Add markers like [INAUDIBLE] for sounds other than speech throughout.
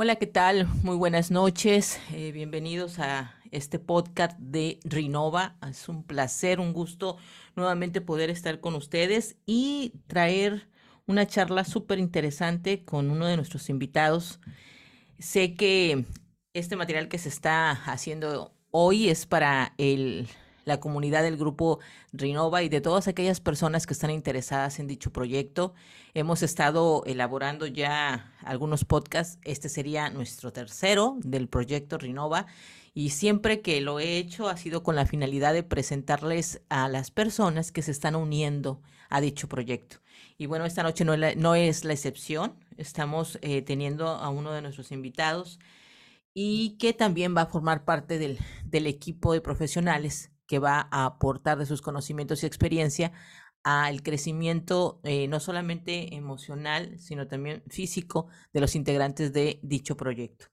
Hola, ¿qué tal? Muy buenas noches. Eh, bienvenidos a este podcast de Rinova. Es un placer, un gusto nuevamente poder estar con ustedes y traer una charla súper interesante con uno de nuestros invitados. Sé que este material que se está haciendo hoy es para el la comunidad del grupo Rinova y de todas aquellas personas que están interesadas en dicho proyecto. Hemos estado elaborando ya algunos podcasts. Este sería nuestro tercero del proyecto Rinova. Y siempre que lo he hecho ha sido con la finalidad de presentarles a las personas que se están uniendo a dicho proyecto. Y bueno, esta noche no es la, excepción. Estamos eh, teniendo a uno de nuestros invitados y que también va a formar parte del equipo de profesionales que va a aportar de sus conocimientos y experiencia al crecimiento eh, no solamente emocional, sino también físico de los integrantes de dicho proyecto.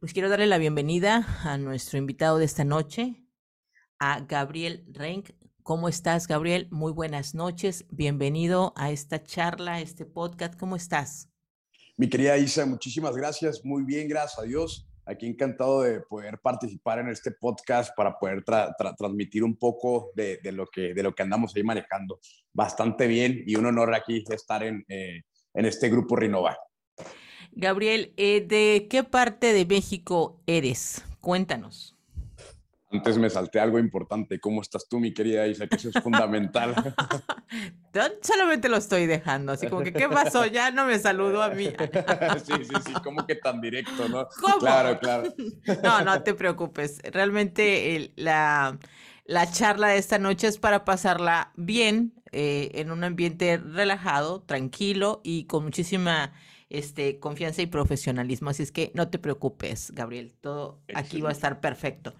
Pues quiero darle la bienvenida a nuestro invitado de esta noche, a Gabriel Renk. ¿Cómo estás, Gabriel? Muy buenas noches. Bienvenido a esta charla, a este podcast. ¿Cómo estás? Mi querida Isa, muchísimas gracias. Muy bien, gracias a Dios. Aquí encantado de poder participar en este podcast para poder transmitir un poco de, lo que, andamos ahí manejando. Bastante bien y un honor aquí estar en, eh, este grupo Rinova. Gabriel, eh, ¿de qué parte de México eres? Cuéntanos. Antes me salté algo importante. ¿Cómo estás tú, mi querida Isa? Que eso es fundamental. [LAUGHS] Solamente lo estoy dejando, así como que, ¿qué pasó? Ya no me saludó a mí. [LAUGHS] sí, sí, sí, como que tan directo, ¿no? ¿Cómo? Claro, claro. [LAUGHS] No, no te preocupes. Realmente la, la charla de esta noche es para pasarla bien, eh, en un ambiente relajado, tranquilo y con muchísima este, confianza y profesionalismo. Así es que no te preocupes, Gabriel. Todo aquí va a estar perfecto.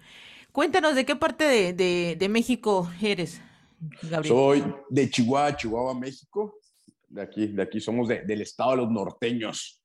Cuéntanos de qué parte de, México eres, Gabriel. Soy de Chihuahua, Chihuahua, México. De aquí, de aquí somos del estado de los norteños.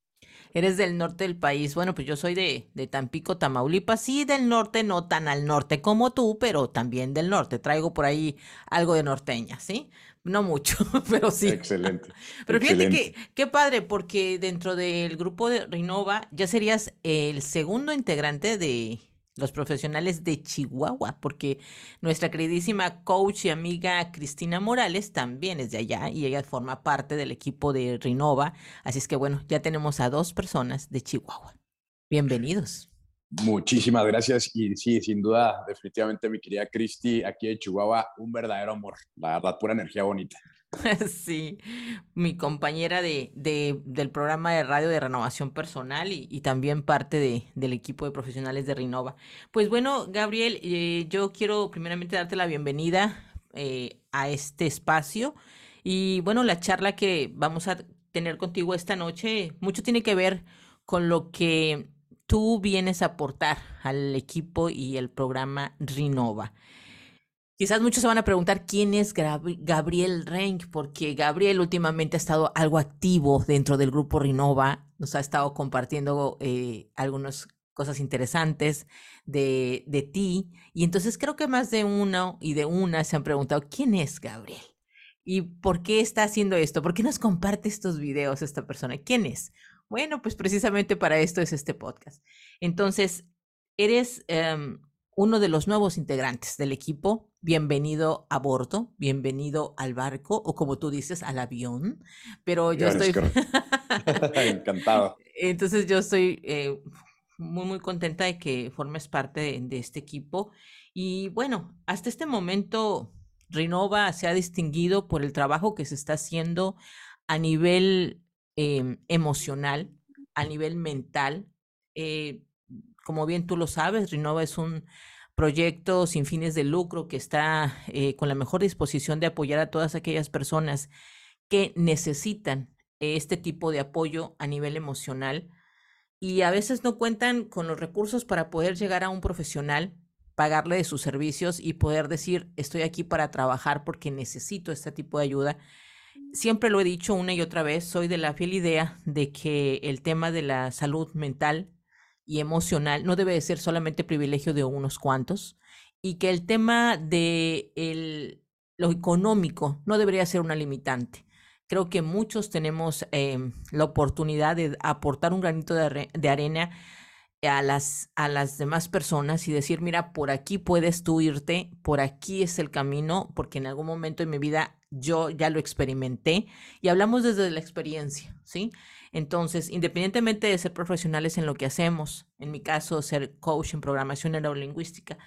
Eres del norte del país. Bueno, pues yo soy de, de Tampico, Tamaulipas. Sí, del norte, no tan al norte como tú, pero también del norte. Traigo por ahí algo de norteña, ¿sí? No mucho, [LAUGHS] pero sí. Excelente. Pero fíjate que qué padre, porque dentro del grupo de Rinova ya serías el segundo integrante de, los profesionales de Chihuahua, porque nuestra queridísima coach y amiga Cristina Morales también es de allá y ella forma parte del equipo de Rinova. Así es que bueno, ya tenemos a dos personas de Chihuahua. Bienvenidos. Muchísimas gracias y sí, sin duda, definitivamente mi querida Cristi, aquí de Chihuahua, un verdadero amor, la verdad, pura energía bonita. [LAUGHS] Sí, mi compañera de, del programa de radio de renovación personal y, también parte de, del equipo de profesionales de Renova. Pues bueno, Gabriel, eh, yo quiero primeramente darte la bienvenida eh, a este espacio y bueno, la charla que vamos a tener contigo esta noche mucho tiene que ver con lo que tú vienes a aportar al equipo y el programa Renova. Quizás muchos se van a preguntar quién es Gabriel Renk, porque Gabriel últimamente ha estado algo activo dentro del grupo Rinova, nos ha estado compartiendo eh, algunas cosas interesantes de, de ti, y entonces creo que más de uno y de una se han preguntado quién es Gabriel y por qué está haciendo esto, por qué nos comparte estos videos esta persona, quién es. Bueno, pues precisamente para esto es este podcast. Entonces, eres em, uno de los nuevos integrantes del equipo bienvenido a bordo, bienvenido al barco o como tú dices, al avión. Pero yo estoy... [LAUGHS] [LAUGHS] Encantado. Entonces yo estoy eh, muy, muy contenta de que formes parte de, este equipo. Y bueno, hasta este momento, Renova se ha distinguido por el trabajo que se está haciendo a nivel em, emocional, a nivel mental. Eh, como bien tú lo sabes, Renova es un proyecto sin fines de lucro que está eh, con la mejor disposición de apoyar a todas aquellas personas que necesitan este tipo de apoyo a nivel emocional y a veces no cuentan con los recursos para poder llegar a un profesional, pagarle de sus servicios y poder decir, estoy aquí para trabajar porque necesito este tipo de ayuda. Siempre lo he dicho una y otra vez, soy de la fiel idea de que el tema de la salud mental y emocional no debe de ser solamente privilegio de unos cuantos y que el tema de el, lo económico no debería ser una limitante. Creo que muchos tenemos em, la oportunidad de aportar un granito de, de arena a las, a las demás personas y decir, mira, por aquí puedes tú irte, por aquí es el camino, porque en algún momento en mi vida yo ya lo experimenté y hablamos desde la experiencia, ¿sí? Entonces, independientemente de ser profesionales en lo que hacemos, en mi caso, ser coach en programación neurolingüística,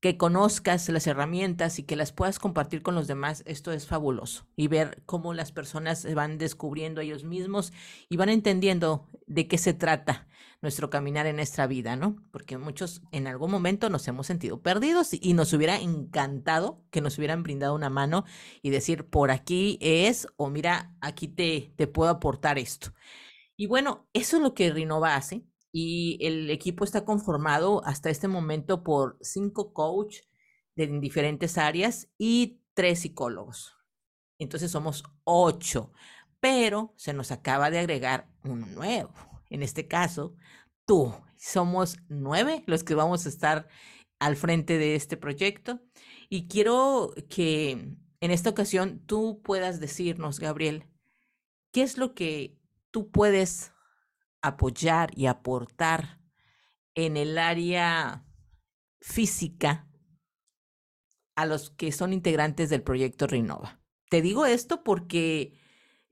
que conozcas las herramientas y que las puedas compartir con los demás, esto es fabuloso. Y ver cómo las personas van descubriendo ellos mismos y van entendiendo de qué se trata nuestro caminar en nuestra vida, ¿no? Porque muchos en algún momento nos hemos sentido perdidos y nos hubiera encantado que nos hubieran brindado una mano y decir, por aquí es, o mira, aquí te, te puedo aportar esto. Y bueno, eso es lo que Rinova hace y el equipo está conformado hasta este momento por cinco coaches de diferentes áreas y tres psicólogos. Entonces somos ocho, pero se nos acaba de agregar uno nuevo. En este caso, tú. Somos nueve los que vamos a estar al frente de este proyecto. Y quiero que en esta ocasión tú puedas decirnos, Gabriel, ¿qué es lo que tú puedes apoyar y aportar en el área física a los que son integrantes del proyecto Renova. Te digo esto porque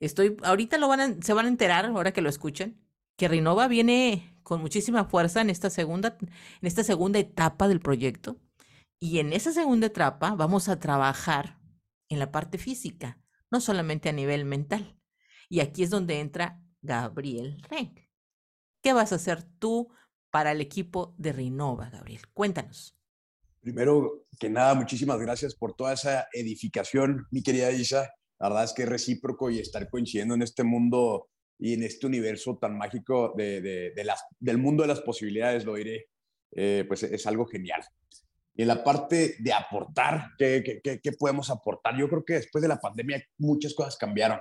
estoy, ahorita lo van se van a enterar, ahora que lo escuchen, que Renova viene con muchísima fuerza en esta segunda, en esta segunda etapa del proyecto. Y en esa segunda etapa vamos a trabajar en la parte física, no solamente a nivel mental. Y aquí es donde entra Gabriel Renk. ¿Qué vas a hacer tú para el equipo de Renova, Gabriel? Cuéntanos. Primero que nada, muchísimas gracias por toda esa edificación, mi querida Isa. La verdad es que es recíproco y estar coincidiendo en este mundo y en este universo tan mágico de, las, del mundo de las posibilidades, lo diré, eh, pues es algo genial. Y en la parte de aportar, ¿qué, qué, qué podemos aportar? Yo creo que después de la pandemia muchas cosas cambiaron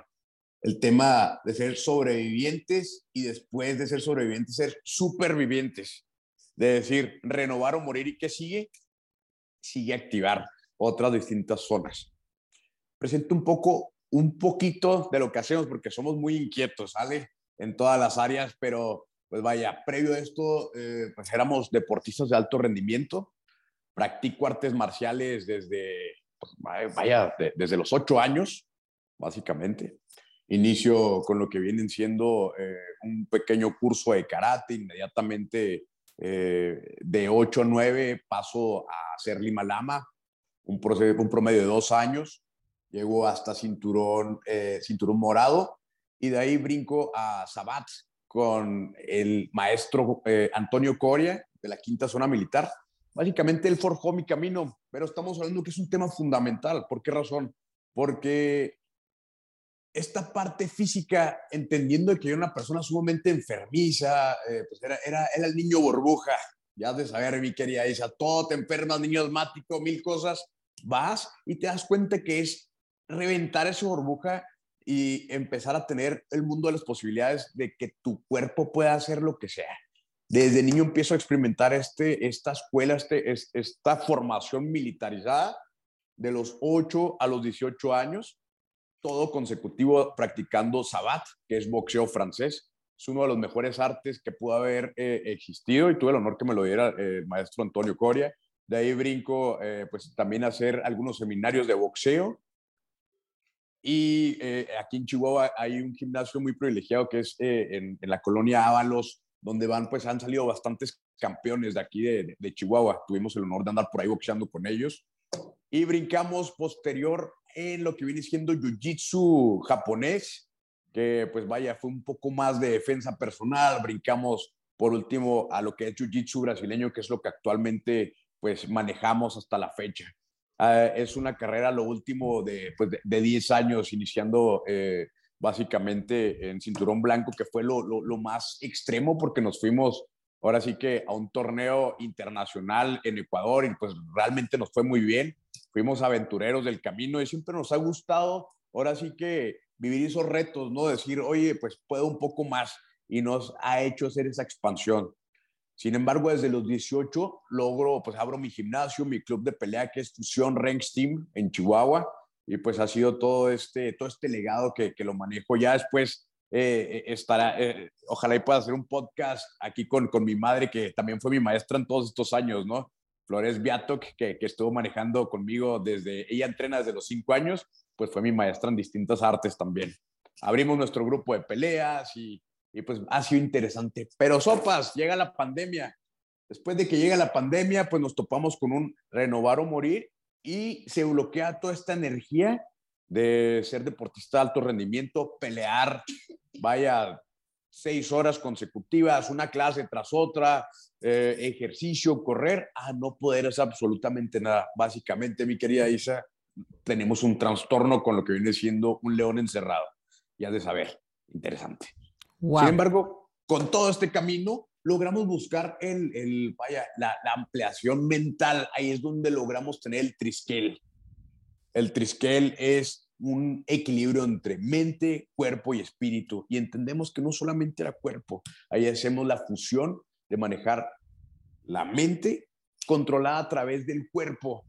el tema de ser sobrevivientes y después de ser sobrevivientes, ser supervivientes. De decir, renovar o morir y qué sigue, sigue activar otras distintas zonas. Presento un poco, un poquito de lo que hacemos porque somos muy inquietos, ¿sale? En todas las áreas, pero pues vaya, previo a esto, eh, pues éramos deportistas de alto rendimiento. Practico artes marciales desde, pues, vaya, desde los ocho años, básicamente. Inicio con lo que vienen siendo eh, un pequeño curso de karate, inmediatamente eh, de 8 a 9 paso a hacer Lima Lama, un, proceso, un promedio de dos años, llego hasta cinturón, eh, cinturón morado y de ahí brinco a Sabat con el maestro Antonio Coria de la quinta zona militar. Básicamente él forjó mi camino, pero estamos hablando que es un tema fundamental. ¿Por qué razón? Porque esta parte física, entendiendo que yo era una persona sumamente enfermiza, eh, pues era, era, era, el niño burbuja, ya de saber, mi querida Isa, todo te enfermas, niño asmático, mil cosas, vas y te das cuenta que es reventar esa burbuja y empezar a tener el mundo de las posibilidades de que tu cuerpo pueda hacer lo que sea. Desde niño empiezo a experimentar este, esta escuela, este, esta formación militarizada de los 8 a los 18 años todo consecutivo practicando sabat, que es boxeo francés. Es uno de los mejores artes que pudo haber eh, existido y tuve el honor que me lo diera eh, el maestro Antonio Coria. De ahí brinco, eh, pues también a hacer algunos seminarios de boxeo. Y aquí en Chihuahua hay un gimnasio muy privilegiado que es en, en, la colonia Ábalos, donde van, pues han salido bastantes campeones de aquí de, de Chihuahua. Tuvimos el honor de andar por ahí boxeando con ellos. Y brincamos posterior en lo que viene siendo Jiu-Jitsu japonés, que pues vaya, fue un poco más de defensa personal. Brincamos por último a lo que es Jiu-Jitsu brasileño, que es lo que actualmente pues manejamos hasta la fecha. Ah, es una carrera, lo último de, pues, de, 10 años, iniciando eh, básicamente en cinturón blanco, que fue lo, lo, lo, más extremo porque nos fuimos ahora sí que a un torneo internacional en Ecuador y pues realmente nos fue muy bien. Fuimos aventureros del camino y siempre nos ha gustado ahora sí que vivir esos retos, ¿no? Decir, oye, pues puedo un poco más y nos ha hecho hacer esa expansión. Sin embargo, desde los 18 logro, pues abro mi gimnasio, mi club de pelea que es Fusión Ranks Team en Chihuahua. y pues ha sido todo este, todo este legado que, que lo manejo. Ya después eh, estará, ojalá y pueda hacer un podcast aquí con, con mi madre, que también fue mi maestra en todos estos años, ¿no? Flores Viatok, que, que estuvo manejando conmigo desde, ella entrena desde los cinco años, pues fue mi maestra en distintas artes también. Abrimos nuestro grupo de peleas y, y pues ha sido interesante. Pero sopas, llega la pandemia. Después de que llega la pandemia, pues nos topamos con un renovar o morir y se bloquea toda esta energía de ser deportista de alto rendimiento, pelear, vaya, seis horas consecutivas, una clase tras otra, eh, ejercicio, correr, a no poder hacer absolutamente nada. Básicamente, mi querida Isa, tenemos un trastorno con lo que viene siendo un león encerrado. Ya de saber, interesante. Sin embargo, con todo este camino, logramos buscar el, el vaya, la, la, ampliación mental. Ahí es donde logramos tener el triskel. El triskel es un equilibrio entre mente, cuerpo y espíritu. Y entendemos que no solamente era cuerpo, ahí hacemos la fusión de manejar la mente controlada a través del cuerpo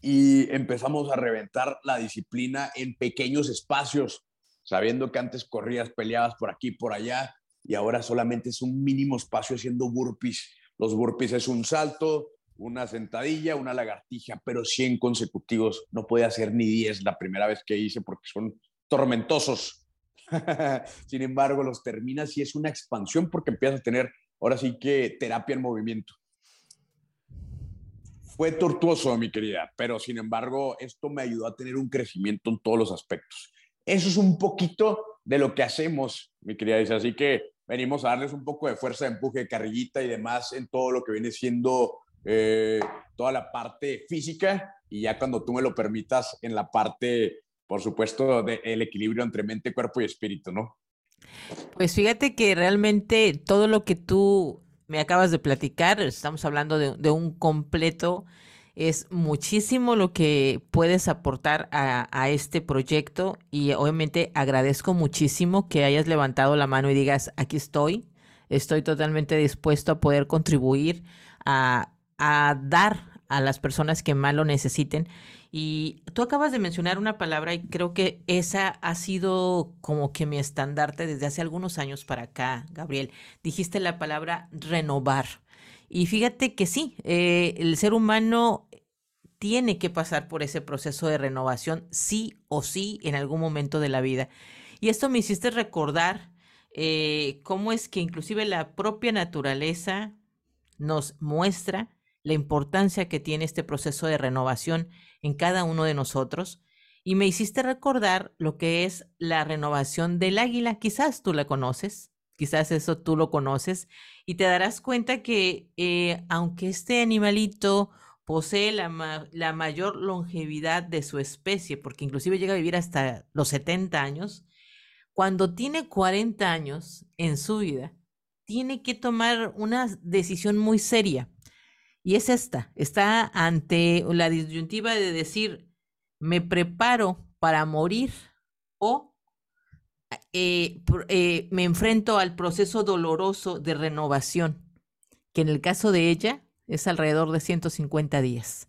y empezamos a reventar la disciplina en pequeños espacios, sabiendo que antes corrías, peleabas por aquí, por allá, y ahora solamente es un mínimo espacio haciendo burpees. Los burpees es un salto, una sentadilla, una lagartija, pero 100 consecutivos. No puede hacer ni 10 la primera vez que hice porque son tormentosos. [LAUGHS] Sin embargo, los terminas y es una expansión porque empiezas a tener ahora sí que terapia en movimiento. Fue tortuoso, mi querida, pero sin embargo, esto me ayudó a tener un crecimiento en todos los aspectos. Eso es un poquito de lo que hacemos, mi querida. Así que venimos a darles un poco de fuerza, empuje, carrillita y demás en todo lo que viene siendo eh, toda la parte física y ya cuando tú me lo permitas en la parte, por supuesto, del equilibrio entre mente, cuerpo y espíritu, ¿no? Pues fíjate que realmente todo lo que tú me acabas de platicar, estamos hablando de, un completo, es muchísimo lo que puedes aportar a, a, este proyecto y obviamente agradezco muchísimo que hayas levantado la mano y digas, aquí estoy, estoy totalmente dispuesto a poder contribuir a, a dar a las personas que más lo necesiten. Y tú acabas de mencionar una palabra y creo que esa ha sido como que mi estandarte desde hace algunos años para acá, Gabriel. Dijiste la palabra renovar. Y fíjate que sí, eh, el ser humano tiene que pasar por ese proceso de renovación, sí o sí, en algún momento de la vida. Y esto me hiciste recordar eh, cómo es que inclusive la propia naturaleza nos muestra la importancia que tiene este proceso de renovación en cada uno de nosotros y me hiciste recordar lo que es la renovación del águila. Quizás tú la conoces, quizás eso tú lo conoces y te darás cuenta que eh, aunque este animalito posee la, la, mayor longevidad de su especie, porque inclusive llega a vivir hasta los 70 años, cuando tiene 40 años en su vida, tiene que tomar una decisión muy seria y es esta, está ante la disyuntiva de decir, me preparo para morir o eh, eh, me enfrento al proceso doloroso de renovación, que en el caso de ella es alrededor de 150 días.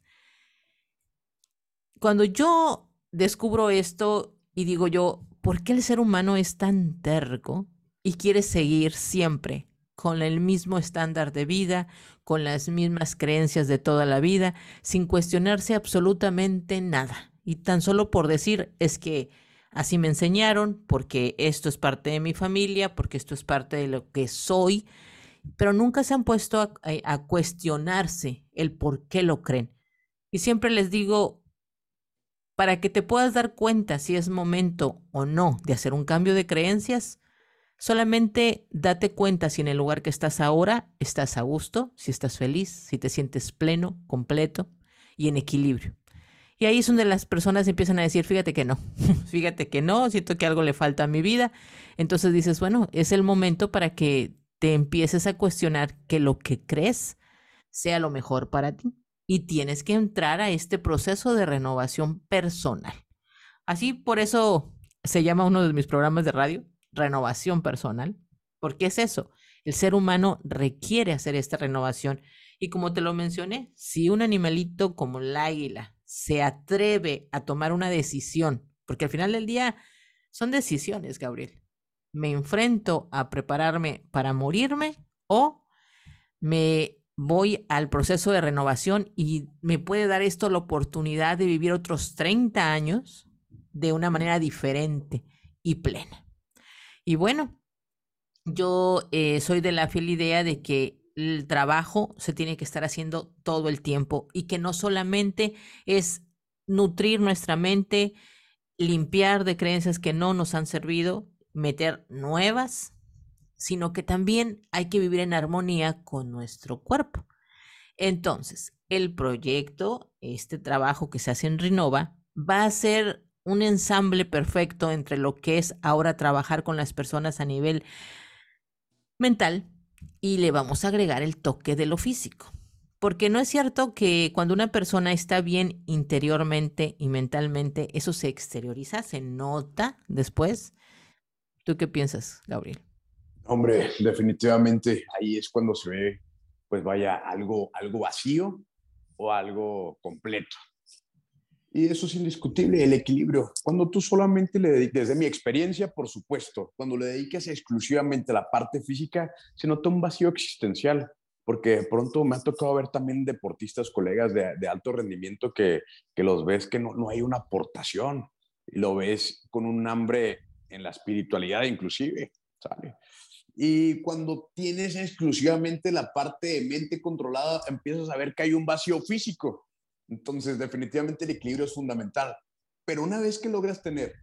Cuando yo descubro esto y digo yo, ¿por qué el ser humano es tan terco y quiere seguir siempre con el mismo estándar de vida, con las mismas creencias de toda la vida, sin cuestionarse absolutamente nada. Y tan solo por decir es que así me enseñaron, porque esto es parte de mi familia, porque esto es parte de lo que soy, pero nunca se han puesto a, a cuestionarse el por qué lo creen. Y siempre les digo, para que te puedas dar cuenta si es momento o no de hacer un cambio de creencias, Solamente date cuenta si en el lugar que estás ahora estás a gusto, si estás feliz, si te sientes pleno, completo y en equilibrio. Y ahí es donde las personas empiezan a decir, fíjate que no, [LAUGHS] fíjate que no, siento que algo le falta a mi vida. Entonces dices, bueno, es el momento para que te empieces a cuestionar que lo que crees sea lo mejor para ti. Y tienes que entrar a este proceso de renovación personal. Así, por eso se llama uno de mis programas de radio, renovación personal, porque es eso, el ser humano requiere hacer esta renovación. Y como te lo mencioné, si un animalito como el águila se atreve a tomar una decisión, porque al final del día son decisiones, Gabriel. ¿Me enfrento a prepararme para morirme o me voy al proceso de renovación y me puede dar esto la oportunidad de vivir otros 30 años de una manera diferente y plena? Y bueno, yo eh, soy de la fiel idea de que el trabajo se tiene que estar haciendo todo el tiempo y que no solamente es nutrir nuestra mente, limpiar de creencias que no nos han servido, meter nuevas, sino que también hay que vivir en armonía con nuestro cuerpo. Entonces, el proyecto, este trabajo que se hace en Renova, va a ser un ensamble perfecto entre lo que es ahora trabajar con las personas a nivel mental, y le vamos a agregar el toque de lo físico. Porque no es cierto que cuando una persona está bien interiormente y mentalmente, eso se exterioriza, se nota después. ¿Tú qué piensas, Gabriel? Hombre, definitivamente ahí es cuando se ve, pues vaya, algo, algo vacío o algo completo. Y eso es indiscutible, el equilibrio. Cuando tú solamente le dediques, desde mi experiencia, por supuesto, cuando le dediques exclusivamente a la parte física, se nota un vacío existencial, porque pronto me ha tocado ver también deportistas, colegas de, alto rendimiento, que, que, los ves que no, no hay una aportación, y lo ves con un hambre en la espiritualidad inclusive. Y cuando tienes exclusivamente la parte de mente controlada, empiezas a ver que hay un vacío físico entonces, definitivamente el equilibrio es fundamental. Pero una vez que logras tener,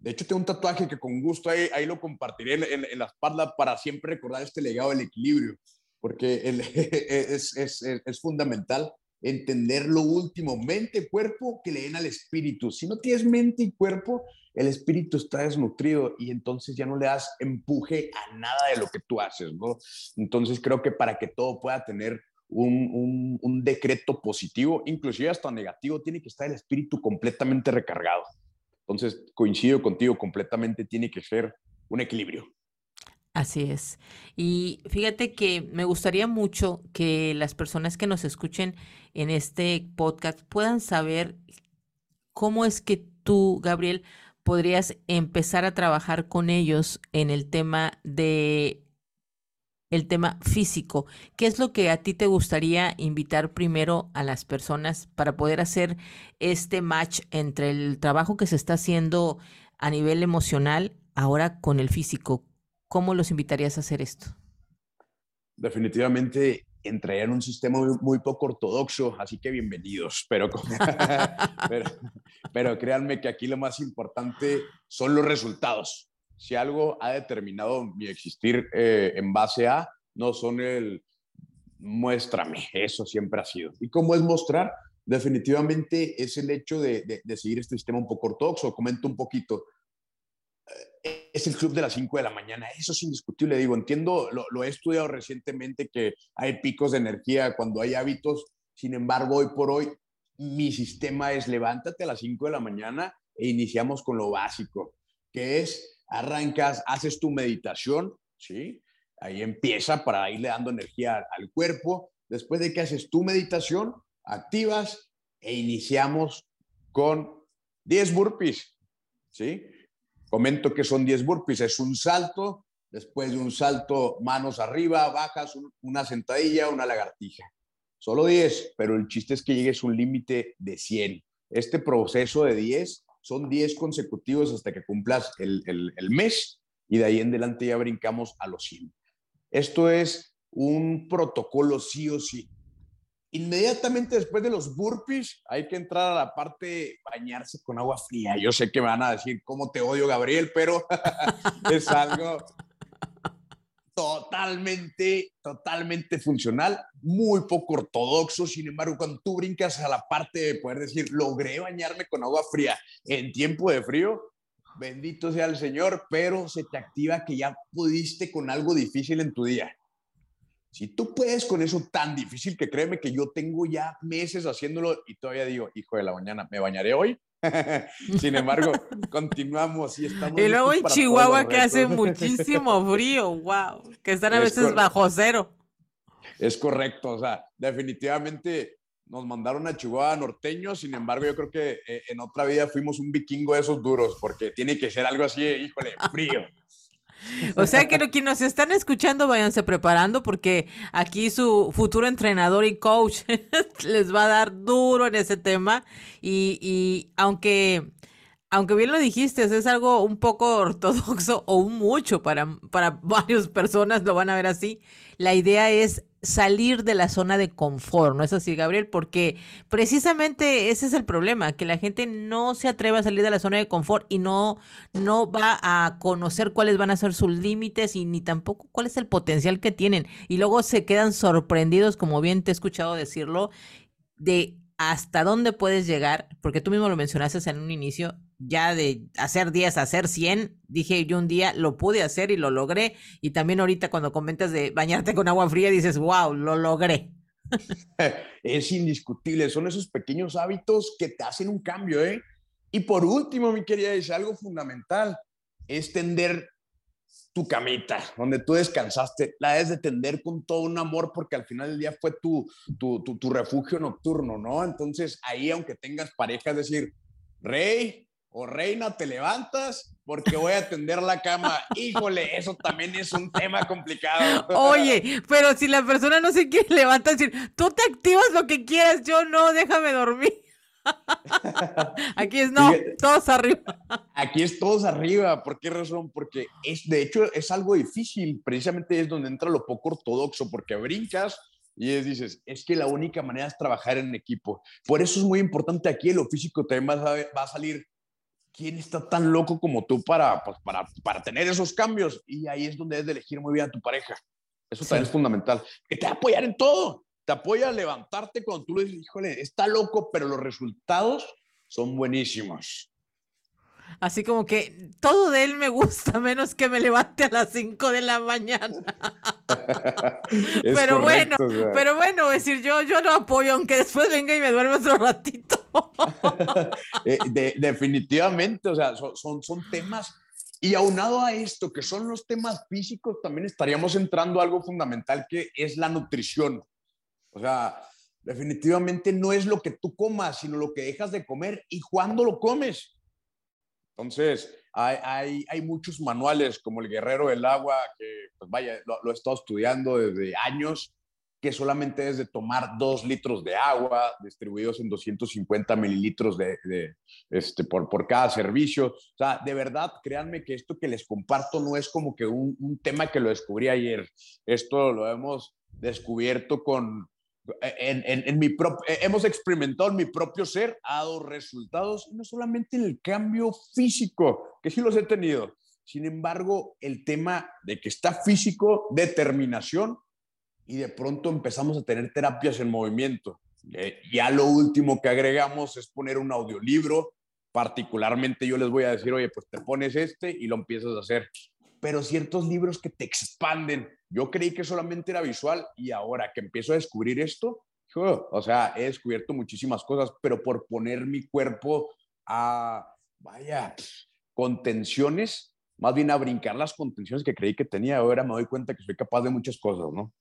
de hecho, tengo un tatuaje que con gusto ahí, ahí lo compartiré en, la espalda para siempre recordar este legado del equilibrio, porque [LAUGHS] es, es, es, fundamental entender lo último, mente, cuerpo, que le den al espíritu. Si no tienes mente y cuerpo, el espíritu está desnutrido y entonces ya no le das empuje a nada de lo que tú haces, ¿no? Entonces creo que para que todo pueda tener un, decreto positivo, inclusive hasta negativo, tiene que estar el espíritu completamente recargado. Entonces, coincido contigo completamente, tiene que ser un equilibrio. Así es. Y fíjate que me gustaría mucho que las personas que nos escuchen en este podcast puedan saber cómo es que tú, Gabriel, podrías empezar a trabajar con ellos en el tema de el tema físico. ¿Qué es lo que a ti te gustaría invitar primero a las personas para poder hacer este match entre el trabajo que se está haciendo a nivel emocional ahora con el físico? ¿Cómo los invitarías a hacer esto? Definitivamente entraría en un sistema muy, poco ortodoxo, así que bienvenidos, pero, [LAUGHS] pero, pero créanme que aquí lo más importante son los resultados si algo ha determinado mi existir eh, en base a, no son el muéstrame, eso siempre ha sido. ¿Y cómo es mostrar? Definitivamente es el hecho de, seguir este sistema un poco ortodoxo. Comento un poquito. Es el club de las 5 de la mañana, eso es indiscutible. Digo, entiendo, lo, lo he estudiado recientemente que hay picos de energía cuando hay hábitos. Sin embargo, hoy por hoy, mi sistema es levántate a las 5 de la mañana e iniciamos con lo básico, que es arrancas, haces tu meditación, ¿sí? Ahí empieza para irle dando energía al cuerpo. Después de que haces tu meditación, activas e iniciamos con 10 burpees, ¿sí? Comento que son 10 burpees, es un salto, después de un salto manos arriba, bajas, una sentadilla, una lagartija. Solo 10, pero el chiste es que llegues a un límite de 100. Este proceso de 10 son 10 consecutivos hasta que cumplas el, mes y de ahí en adelante ya brincamos a los 100. Esto es un protocolo sí o sí. Inmediatamente después de los burpees hay que entrar a la parte bañarse con agua fría. Yo sé que me van a decir cómo te odio, Gabriel, pero [LAUGHS] es algo totalmente, totalmente funcional, muy poco ortodoxo. Sin embargo, cuando tú brincas a la parte de poder decir, logré bañarme con agua fría en tiempo de frío, bendito sea el Señor, pero se te activa que ya pudiste con algo difícil en tu día. Si tú puedes con eso tan difícil que créeme que yo tengo ya meses haciéndolo y todavía digo, hijo de la mañana, ¿me bañaré hoy? [LAUGHS] Sin embargo, [LAUGHS] continuamos y estamos. Y luego en Chihuahua que hace [LAUGHS] muchísimo frío, wow, que están a veces bajo cero. Es correcto, o sea, definitivamente nos mandaron a Chihuahua norteño, sin embargo, yo creo que eh, en otra vida fuimos un vikingo de esos duros, porque tiene que ser algo así, híjole, frío. O sea que quienes nos están escuchando, váyanse preparando porque aquí su futuro entrenador y coach [LAUGHS] les va a dar duro en ese tema. Y, y aunque aunque bien lo dijiste, es algo un poco [LAUGHS] ortodoxo o mucho para, para [LAUGHS] varias personas, lo van a ver así. La idea es salir de la zona de confort, ¿no es así, Gabriel? Porque precisamente ese es el problema, que la gente no se atreve a salir de la zona de confort y no, no va a conocer cuáles van a ser sus límites y ni tampoco cuál es el potencial que tienen. Y luego se quedan sorprendidos, como bien te he escuchado decirlo, de hasta dónde puedes llegar, porque tú mismo lo mencionaste en un inicio, ya de hacer 10 a hacer 100, dije yo un día lo pude hacer y lo logré, y también ahorita cuando comentas de bañarte con agua fría dices, wow, lo logré. [LAUGHS] Es indiscutible, son esos pequeños hábitos que te hacen un cambio, ¿eh? Y por último, mi querida, es algo fundamental, es tender tu camita, donde tú descansaste, la debes de tender con todo un amor porque al final del día fue tu, tu, tu, refugio nocturno, ¿no? Entonces ahí, aunque tengas pareja, es decir, rey o reina, te levantas porque voy a tender la cama. [LAUGHS] Híjole, eso también es un tema complicado. Oye, pero si la persona no se quiere levantar, decir, tú te activas lo que quieras, yo no, déjame dormir. [LAUGHS] Aquí es no, todos arriba. Aquí es todos arriba. ¿Por qué razón? Porque es, de hecho, es algo difícil. Precisamente es donde entra lo poco ortodoxo, porque brincas y dices, es que la única manera es trabajar en equipo. Por eso es muy importante aquí lo físico también va a, va a salir. ¿Quién está tan loco como tú para, pues, para, para tener esos cambios? Y ahí es donde debes de elegir muy bien a tu pareja. Eso también es fundamental. Que te va a apoyar en todo te apoya a levantarte cuando tú le dices, híjole, está loco, pero los resultados son buenísimos. Así como que todo de él me gusta, [LAUGHS] menos que me levante a las 5 de la mañana. [LAUGHS] pero bueno, pero bueno, decir, yo, yo lo apoyo, aunque después venga y me duerme otro ratito. [LAUGHS] Eh, definitivamente, o sea, son, son, son temas y aunado a esto, que son los temas físicos, también estaríamos entrando a algo fundamental que es la nutrición. O sea, definitivamente no es lo que tú comas, sino lo que dejas de comer y cuándo lo comes. Entonces, hay, hay, hay muchos manuales como el Guerrero del Agua, que pues vaya, lo, he estado estudiando desde años, que solamente es de tomar dos litros de agua distribuidos en 250 mililitros de, este, por, por cada servicio. O sea, de verdad, créanme que esto que les comparto no es como que un tema que lo descubrí ayer. Esto lo hemos descubierto con, en, mi eh, hemos experimentado en mi propio ser, ha dado resultados, no solamente en el cambio físico, que sí los he tenido, sin embargo, el tema de que está físico, determinación, y de pronto empezamos a tener terapias en movimiento. Eh, ya lo último que agregamos es poner un audiolibro, particularmente yo les voy a decir, oye, pues te pones este y lo empiezas a hacer pero ciertos libros que te expanden. Yo creí que solamente era visual y ahora que empiezo a descubrir esto, o sea, he descubierto muchísimas cosas, pero por poner mi cuerpo a, vaya, contenciones, más bien a brincar las contenciones que creí que tenía, ahora me doy cuenta que soy capaz de muchas cosas, ¿no?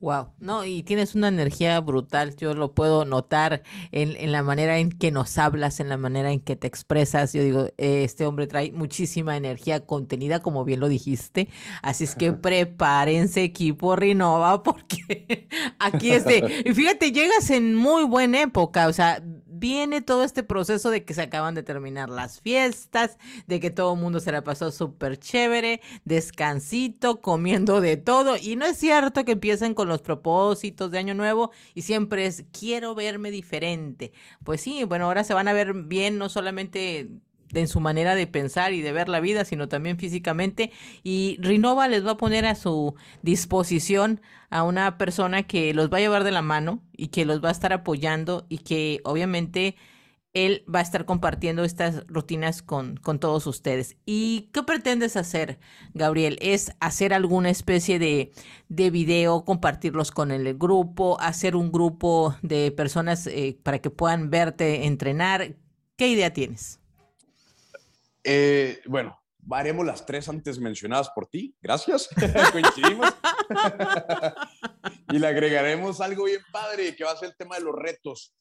Wow, no, y tienes una energía brutal, yo lo puedo notar en, en, la manera en que nos hablas, en la manera en que te expresas. Yo digo, este hombre trae muchísima energía contenida, como bien lo dijiste. Así es que [LAUGHS] prepárense, equipo Rinova, porque [LAUGHS] aquí este, y fíjate, llegas en muy buena época, o sea, viene todo este proceso de que se acaban de terminar las fiestas, de que todo el mundo se la pasó súper chévere, descansito, comiendo de todo. Y no es cierto que empiecen con los propósitos de Año Nuevo y siempre es quiero verme diferente. Pues sí, bueno, ahora se van a ver bien, no solamente en su manera de pensar y de ver la vida, sino también físicamente. Y Rinova les va a poner a su disposición a una persona que los va a llevar de la mano y que los va a estar apoyando y que obviamente él va a estar compartiendo estas rutinas con, con todos ustedes. ¿Y qué pretendes hacer, Gabriel? ¿Es hacer alguna especie de, de video, compartirlos con el grupo, hacer un grupo de personas eh, para que puedan verte entrenar? ¿Qué idea tienes? Eh, bueno, haremos las tres antes mencionadas por ti. Gracias. [LAUGHS] Coincidimos. [LAUGHS] y le agregaremos algo bien padre, que va a ser el tema de los retos.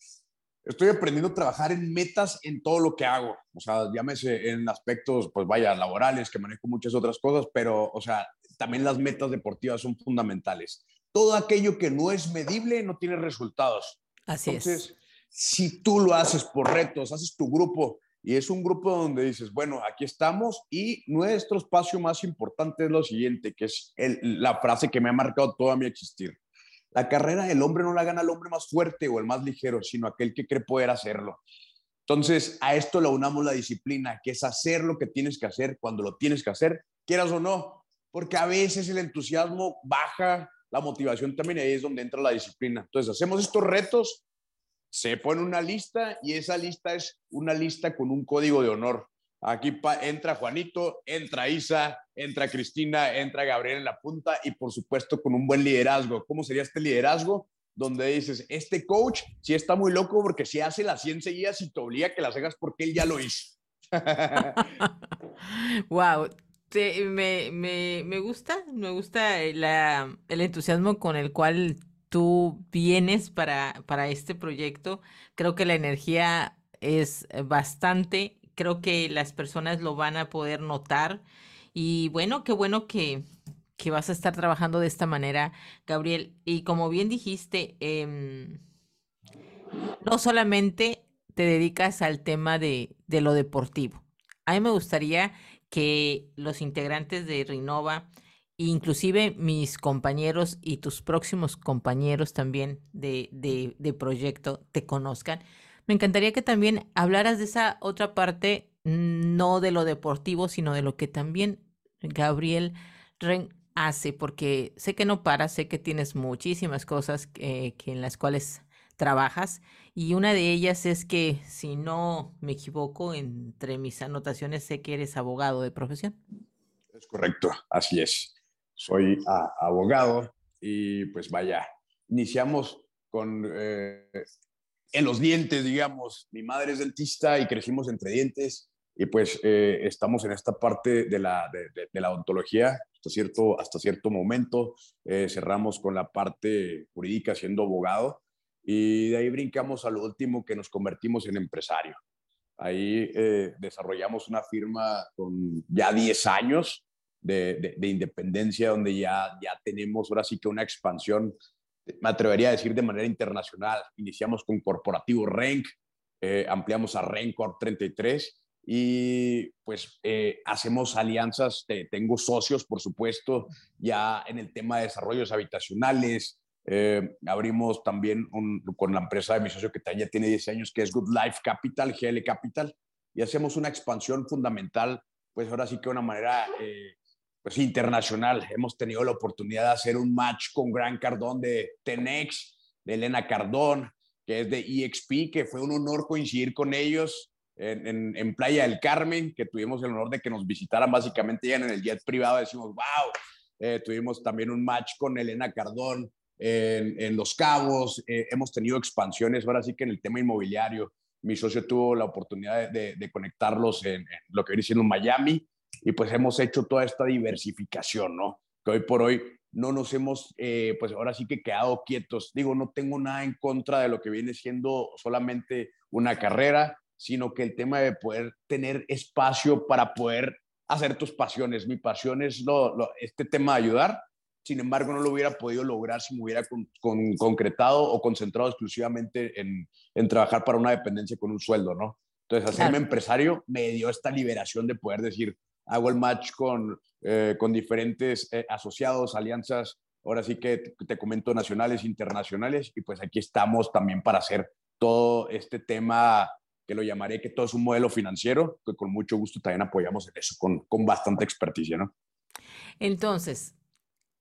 Estoy aprendiendo a trabajar en metas en todo lo que hago. O sea, llámese en aspectos, pues vaya, laborales, que manejo muchas otras cosas, pero, o sea, también las metas deportivas son fundamentales. Todo aquello que no es medible no tiene resultados. Así Entonces, es. si tú lo haces por retos, haces tu grupo y es un grupo donde dices, bueno, aquí estamos y nuestro espacio más importante es lo siguiente, que es la frase que me ha marcado toda mi existir. La carrera del hombre no la gana el hombre más fuerte o el más ligero, sino aquel que cree poder hacerlo. Entonces, a esto le unamos la disciplina, que es hacer lo que tienes que hacer cuando lo tienes que hacer, quieras o no, porque a veces el entusiasmo baja, la motivación también, ahí es donde entra la disciplina. Entonces, hacemos estos retos se pone una lista y esa lista es una lista con un código de honor. Aquí entra Juanito, entra Isa, entra Cristina, entra Gabriel en la punta y por supuesto con un buen liderazgo. ¿Cómo sería este liderazgo? Donde dices, este coach sí está muy loco porque si hace las 100 seguidas y te obliga a que las hagas porque él ya lo hizo. [LAUGHS] wow, me, me, me, gusta, me gusta la, el entusiasmo con el cual tú vienes para, para este proyecto. Creo que la energía es eh, bastante, creo que las personas lo van a poder notar. Y bueno, qué bueno que, que vas a estar trabajando de esta manera, Gabriel. Y como bien dijiste, em, no solamente te dedicas al tema de, de, lo deportivo. A mí me gustaría que los integrantes de Rinova inclusive mis compañeros y tus próximos compañeros también de, de, proyecto te conozcan. Me encantaría que también hablaras de esa otra parte, no de lo deportivo, sino de lo que también Gabriel Ren hace, porque sé que no paras, sé que tienes muchísimas cosas que en las cuales trabajas y una de ellas es que, si no me equivoco, entre mis anotaciones sé que eres abogado de profesión. Es correcto, así es soy abogado y pues vaya, iniciamos con eh, en los dientes, digamos. Mi madre es dentista y crecimos entre dientes y pues eh, estamos en esta parte de la, de, la odontología hasta cierto, hasta cierto momento. Eh, cerramos con la parte jurídica siendo abogado y de ahí brincamos a lo último que nos convertimos en empresario. Ahí desarrollamos una firma con ya 10 años de, independencia, donde ya, ya tenemos ahora sí que una expansión, me atrevería a decir de manera internacional. Iniciamos con Corporativo Renk, eh, ampliamos a Rencor 33 y pues eh, hacemos alianzas, tengo socios, por supuesto, ya en el tema de desarrollos habitacionales. Eh, abrimos también con la empresa de mi socio que ya tiene 10 años, que es Good Life Capital, GL Capital, y hacemos una expansión fundamental, pues ahora sí que de una manera pues, internacional. Hemos tenido la oportunidad de hacer un match con Gran Cardón de Tenex, de Elena Cardón, que es de EXP, que fue un honor coincidir con ellos en, en, Playa del Carmen, que tuvimos el honor de que nos visitaran básicamente ya en el jet privado. Decimos, wow, eh, tuvimos también un match con Elena Cardón en, en Los Cabos, eh, hemos tenido expansiones ahora sí que en el tema inmobiliario. Mi socio tuvo la oportunidad de, de, conectarlos en, en, lo que viene siendo Miami y pues hemos hecho toda esta diversificación, ¿no? Que hoy por hoy no nos hemos, eh, pues ahora sí que quedado quietos. Digo, no tengo nada en contra de lo que viene siendo solamente una carrera, sino que el tema de poder tener espacio para poder hacer tus pasiones. Mi pasión es lo, este tema de ayudar. Sin embargo, no lo hubiera podido lograr si me hubiera con, concretado o concentrado exclusivamente en, en, trabajar para una dependencia con un sueldo, ¿no? Entonces, hacerme empresario me dio esta liberación de poder decir, hago el match con, eh, con diferentes eh, asociados, alianzas, ahora sí que te, comento nacionales, internacionales, y pues aquí estamos también para hacer todo este tema que lo llamaré que todo es un modelo financiero, que con mucho gusto también apoyamos en eso, con, con bastante experticia, ¿no? Entonces,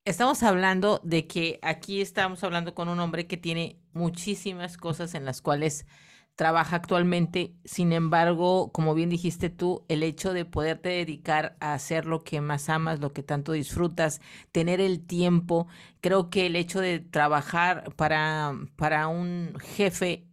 estamos hablando de que aquí estamos hablando con un hombre que tiene muchísimas cosas en las cuales trabaja actualmente. Sin embargo, como bien dijiste tú, el hecho de poderte dedicar a hacer lo que más amas, lo que tanto disfrutas, tener el tiempo, creo que el hecho de trabajar para, para un jefe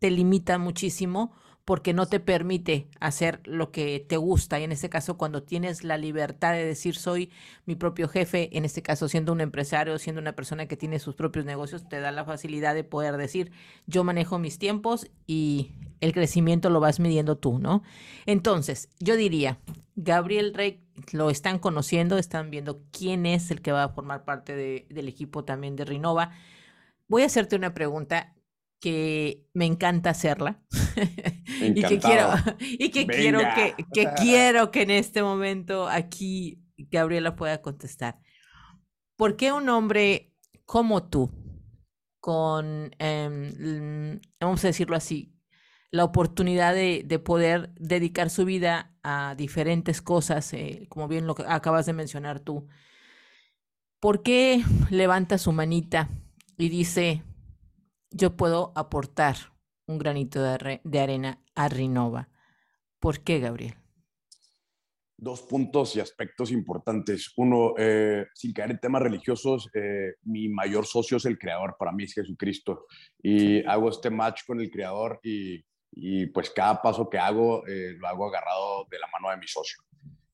te limita muchísimo porque no te permite hacer lo que te gusta. Y en este caso, cuando tienes la libertad de decir soy mi propio jefe, en este caso siendo un empresario, siendo una persona que tiene sus propios negocios, te da la facilidad de poder decir yo manejo mis tiempos y el crecimiento lo vas midiendo tú, ¿no? Entonces, yo diría, Gabriel Rey lo están conociendo, están viendo quién es el que va a formar parte del equipo también de Rinova. Voy a hacerte una pregunta que me encanta hacerla [LAUGHS] y que quiero [LAUGHS] y que quiero que, que quiero que en este momento aquí Gabriela pueda contestar. ¿Por qué un hombre como tú, con, em, vamos a decirlo así, la oportunidad de, de, poder dedicar su vida a diferentes cosas, eh, como bien lo acabas de mencionar tú, ¿por qué levanta su manita y dice, yo puedo aportar un granito de, arena a Rinova. ¿Por qué, Gabriel? Dos puntos y aspectos importantes. Uno, eh, sin caer en temas religiosos, eh, mi mayor socio es el creador, para mí es Jesucristo. Y hago este match con el creador y, y pues cada paso que hago eh, lo hago agarrado de la mano de mi socio.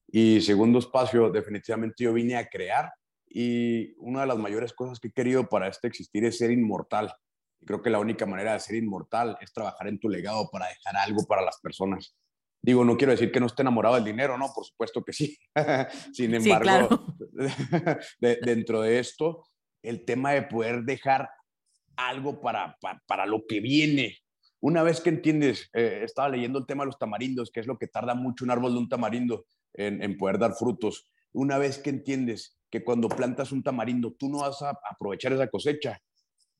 Y segundo espacio, definitivamente yo vine a crear y una de las mayores cosas que he querido para este existir es ser inmortal. Y creo que la única manera de ser inmortal es trabajar en tu legado para dejar algo para las personas. Digo, no quiero decir que no esté enamorado del dinero, no, por supuesto que sí. [LAUGHS] Sin embargo, [LAUGHS] dentro de esto, el tema de poder dejar algo para, para, lo que viene. Una vez que entiendes, eh, estaba leyendo el tema de los tamarindos, que es lo que tarda mucho un árbol de un tamarindo en, en poder dar frutos. Una vez que entiendes que cuando plantas un tamarindo, tú no vas a aprovechar esa cosecha,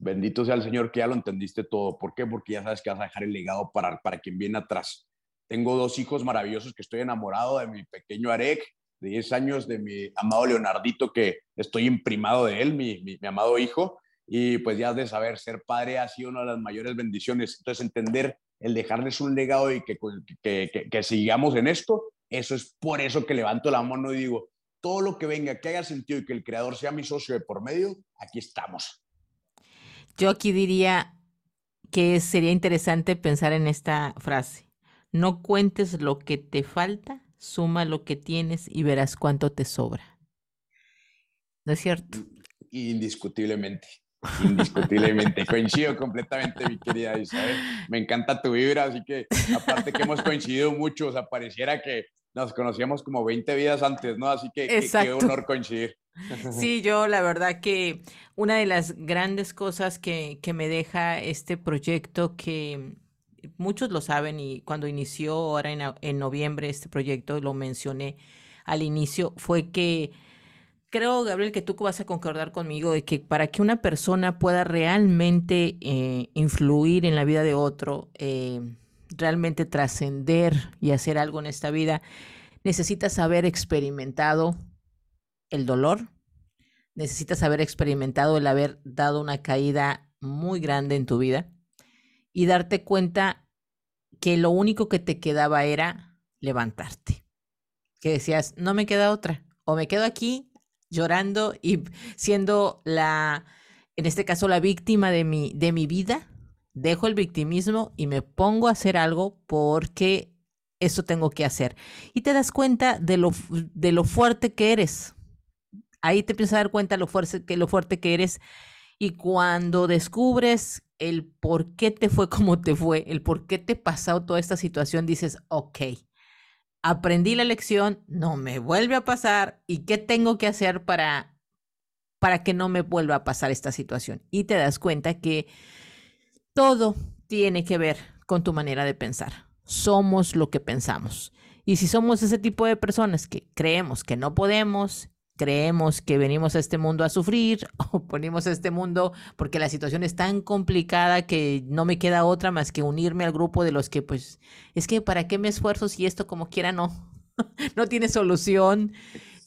Bendito sea el Señor que ya lo entendiste todo. ¿Por qué? Porque ya sabes que vas a dejar el legado para, para quien viene atrás. Tengo dos hijos maravillosos que estoy enamorado de mi pequeño Arek, de 10 años, de mi amado Leonardito, que estoy imprimado de él, mi, mi, amado hijo. Y pues ya de saber, ser padre ha sido una de las mayores bendiciones. Entonces, entender el dejarles un legado y que, que, que, que sigamos en esto, eso es por eso que levanto la mano y digo, todo lo que venga, que haya sentido y que el creador sea mi socio de por medio, aquí estamos. Yo aquí diría que sería interesante pensar en esta frase. No cuentes lo que te falta, suma lo que tienes y verás cuánto te sobra. ¿No es cierto? Indiscutiblemente. Indiscutiblemente. [LAUGHS] Coincido completamente, mi querida Isabel. Me encanta tu vibra, así que aparte que hemos coincidido mucho, o sea, pareciera que nos conocíamos como 20 vidas antes, ¿no? Así que qué honor coincidir. [LAUGHS] Sí, yo la verdad que una de las grandes cosas que, que me deja este proyecto que muchos lo saben y cuando inició ahora en, en noviembre este proyecto, lo mencioné al inicio, fue que creo, Gabriel, que tú vas a concordar conmigo de que para que una persona pueda realmente eh, influir en la vida de otro, eh, realmente trascender y hacer algo en esta vida, necesitas haber experimentado el dolor, necesitas haber experimentado el haber dado una caída muy grande en tu vida y darte cuenta que lo único que te quedaba era levantarte. Que decías, no me queda otra, o me quedo aquí llorando y siendo la, en este caso, la víctima de mi, de mi vida, dejo el victimismo y me pongo a hacer algo porque eso tengo que hacer. Y te das cuenta de lo, de lo fuerte que eres. Ahí te empiezas a dar cuenta lo fuerte, que, lo fuerte que eres. Y cuando descubres el por qué te fue como te fue, el por qué te pasó toda esta situación, dices, ok, aprendí la lección, no me vuelve a pasar y qué tengo que hacer para, para que no me vuelva a pasar esta situación. Y te das cuenta que todo tiene que ver con tu manera de pensar. Somos lo que pensamos. Y si somos ese tipo de personas que creemos que no podemos, creemos que venimos a este mundo a sufrir [LAUGHS] o ponemos a este mundo porque la situación es tan complicada que no me queda otra más que unirme al grupo de los que pues es que para qué me esfuerzo si esto como quiera no [LAUGHS] no tiene solución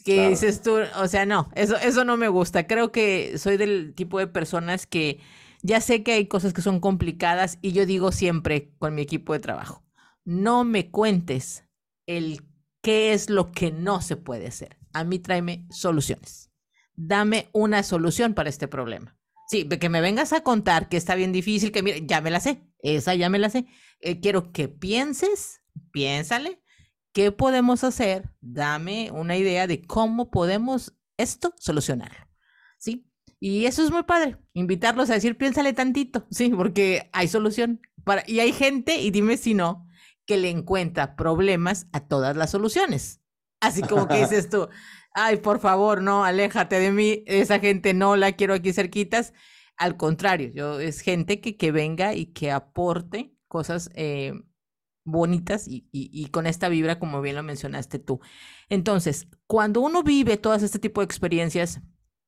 que dices tú, o sea, no, eso eso no me gusta. Creo que soy del tipo de personas que ya sé que hay cosas que son complicadas y yo digo siempre con mi equipo de trabajo, no me cuentes el qué es lo que no se puede hacer. A mí tráeme soluciones. Dame una solución para este problema. Sí, que me vengas a contar que está bien difícil, que mire, ya me la sé, esa ya me la sé. Eh, quiero que pienses, piénsale, ¿qué podemos hacer? Dame una idea de cómo podemos esto solucionarlo. Y eso es muy padre, invitarlos a decir, piénsale tantito, sí, porque hay solución. Para, y hay gente, y dime si no, que le encuentra problemas a todas las soluciones. Así como que dices tú, [LAUGHS] ay, por favor, no, aléjate de mí, esa gente no la quiero aquí cerquitas. Al contrario, yo es gente que, que venga y que aporte cosas eh, bonitas y, y, con esta vibra, como bien lo mencionaste tú. Entonces, cuando uno vive todas este tipo de experiencias,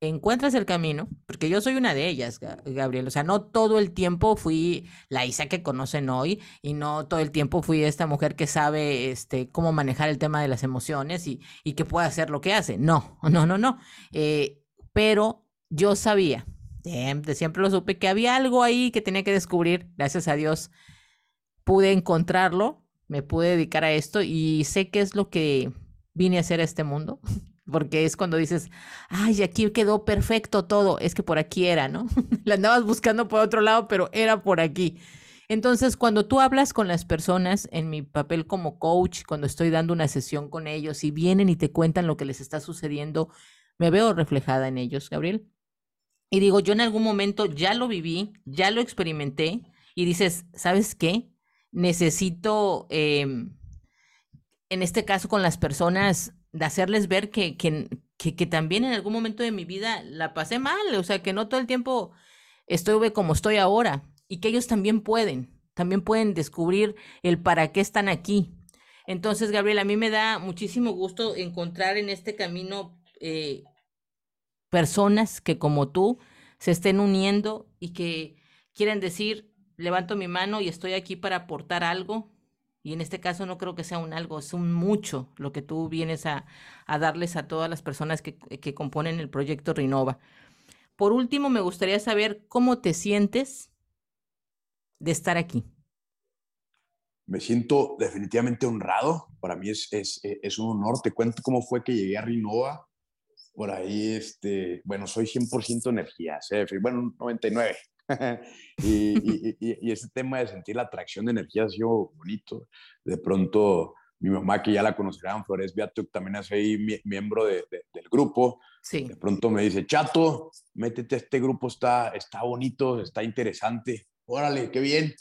encuentras el camino, porque yo soy una de ellas, Gabriel, o sea, no todo el tiempo fui la Isa que conocen hoy y no todo el tiempo fui esta mujer que sabe este, cómo manejar el tema de las emociones y, que puede hacer lo que hace. No, [LAUGHS] no, no, no. Eh, pero yo sabía, siempre, siempre lo supe, que había algo ahí que tenía que descubrir, gracias a Dios pude encontrarlo, me pude dedicar a esto y sé qué es lo que vine a hacer a este mundo. [LAUGHS] Porque es cuando dices, ay, aquí quedó perfecto todo, es que por aquí era, ¿no? [LAUGHS] La andabas buscando por otro lado, pero era por aquí. Entonces, cuando tú hablas con las personas en mi papel como coach, cuando estoy dando una sesión con ellos y vienen y te cuentan lo que les está sucediendo, me veo reflejada en ellos, Gabriel. Y digo, yo en algún momento ya lo viví, ya lo experimenté y dices, ¿sabes qué? Necesito, em, en este caso con las personas, de hacerles ver que, que, que, también en algún momento de mi vida la pasé mal, o sea, que no todo el tiempo estoy como estoy ahora y que ellos también pueden, también pueden descubrir el para qué están aquí. Entonces, Gabriel, a mí me da muchísimo gusto encontrar en este camino eh, personas que como tú se estén uniendo y que quieren decir, levanto mi mano y estoy aquí para aportar algo, y en este caso no creo que sea un algo, es un mucho lo que tú vienes a, darles a todas las personas que, que, componen el proyecto Renova. Por último, me gustaría saber cómo te sientes de estar aquí. Me siento definitivamente honrado. Para mí es, es, es un honor. Te cuento cómo fue que llegué a Renova. Por ahí, este, bueno, soy 100% energía. Bueno, 99. [LAUGHS] y, y, ese tema de sentir la atracción de energía ha sido bonito. De pronto, mi mamá, que ya la conocerán, Flores Beatuk, también es ahí miembro de, del grupo. Sí. De pronto me dice, Chato, métete a este grupo, está, está bonito, está interesante. Órale, qué bien.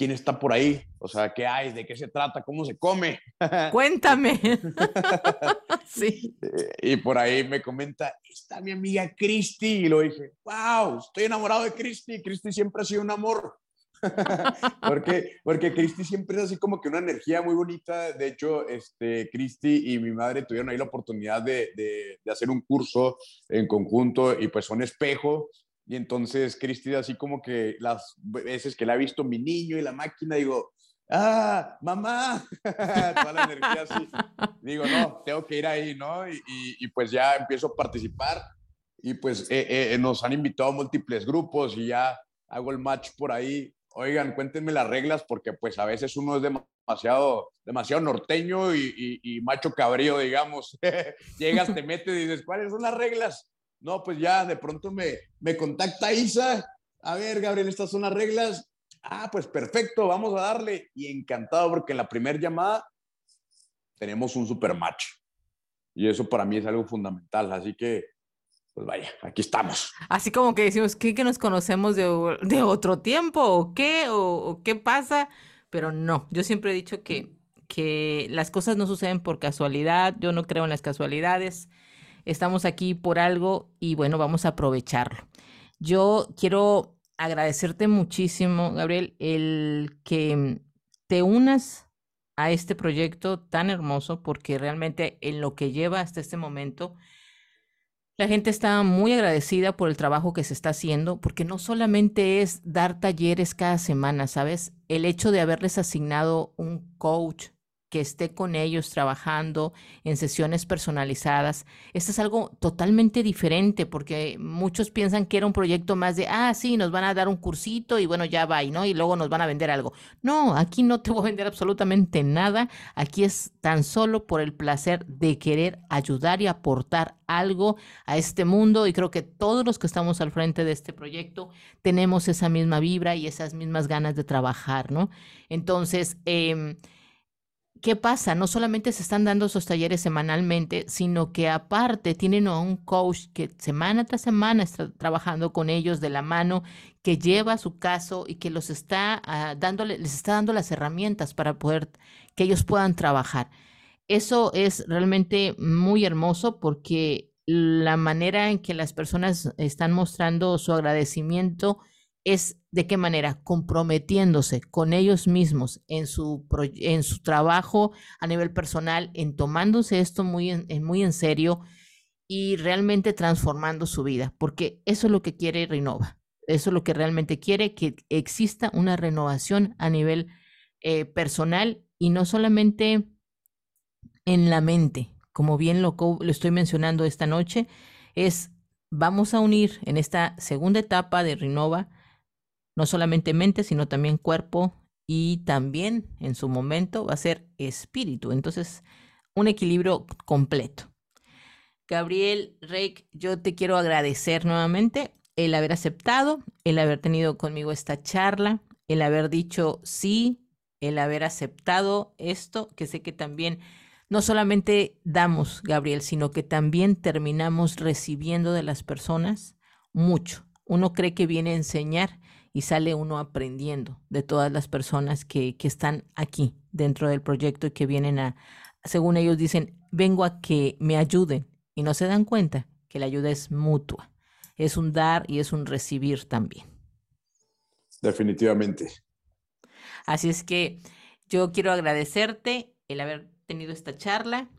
¿Quién está por ahí? O sea, ¿qué hay? ¿De qué se trata? ¿Cómo se come? [LAUGHS] Cuéntame. [LAUGHS] sí. Y por ahí me comenta, está mi amiga Cristi. Y lo dije, wow, estoy enamorado de Cristi. Cristi siempre ha sido un amor. [LAUGHS] porque, porque Cristi siempre es así como que una energía muy bonita. De hecho, este, Cristi y mi madre tuvieron ahí la oportunidad de, de, de hacer un curso en conjunto y pues son espejo y entonces Cristi, así como que las veces que la ha visto mi niño y la máquina, digo, ah, mamá, [LAUGHS] toda la energía así. Digo, no, tengo que ir ahí, ¿no? Y, y, pues ya empiezo a participar y pues eh, eh, nos han invitado a múltiples grupos y ya hago el match por ahí. Oigan, cuéntenme las reglas porque pues a veces uno es demasiado, demasiado norteño y, y macho cabrío, digamos. [LAUGHS] Llegas, te metes y dices, ¿cuáles son las reglas? No, pues ya de pronto me, me contacta Isa. A ver, Gabriel, estas son las reglas. Ah, pues perfecto, vamos a darle. Y encantado porque en la primera llamada tenemos un super match. Y eso para mí es algo fundamental. Así que, pues vaya, aquí estamos. Así como que decimos, ¿qué que nos conocemos de, de otro tiempo? ¿O qué? ¿O, ¿O, qué pasa? Pero no, yo siempre he dicho que, que las cosas no suceden por casualidad. Yo no creo en las casualidades estamos aquí por algo y bueno, vamos a aprovecharlo. Yo quiero agradecerte muchísimo, Gabriel, el que te unas a este proyecto tan hermoso, porque realmente en lo que lleva hasta este momento, la gente está muy agradecida por el trabajo que se está haciendo, porque no solamente es dar talleres cada semana, ¿sabes? El hecho de haberles asignado un coach que esté con ellos trabajando en sesiones personalizadas. Esto es algo totalmente diferente porque muchos piensan que era un proyecto más de, ah, sí, nos van a dar un cursito y bueno, ya va, ¿no? Y luego nos van a vender algo. No, aquí no te voy a vender absolutamente nada. Aquí es tan solo por el placer de querer ayudar y aportar algo a este mundo y creo que todos los que estamos al frente de este proyecto tenemos esa misma vibra y esas mismas ganas de trabajar, ¿no? Entonces, eh, ¿qué pasa? No solamente se están dando esos talleres semanalmente, sino que aparte tienen a un coach que semana tras semana está trabajando con ellos de la mano, que lleva su caso y que los está uh, les está dando las herramientas para poder que ellos puedan trabajar. Eso es realmente muy hermoso porque la manera en que las personas están mostrando su agradecimiento es de qué manera comprometiéndose con ellos mismos en su, en su trabajo a nivel personal, en tomándose esto muy en, muy en serio y realmente transformando su vida, porque eso es lo que quiere Renova. Eso es lo que realmente quiere, que exista una renovación a nivel eh, personal y no solamente en la mente, como bien lo, lo estoy mencionando esta noche, es vamos a unir en esta segunda etapa de Renova no solamente mente, sino también cuerpo y también en su momento va a ser espíritu. Entonces, un equilibrio completo. Gabriel Rey, yo te quiero agradecer nuevamente el haber aceptado, el haber tenido conmigo esta charla, el haber dicho sí, el haber aceptado esto, que sé que también no solamente damos, Gabriel, sino que también terminamos recibiendo de las personas mucho. Uno cree que viene a enseñar y sale uno aprendiendo de todas las personas que, que están aquí dentro del proyecto y que vienen a, según ellos dicen, vengo a que me ayuden y no se dan cuenta que la ayuda es mutua, es un dar y es un recibir también. Definitivamente. Así es que yo quiero agradecerte el haber tenido esta charla.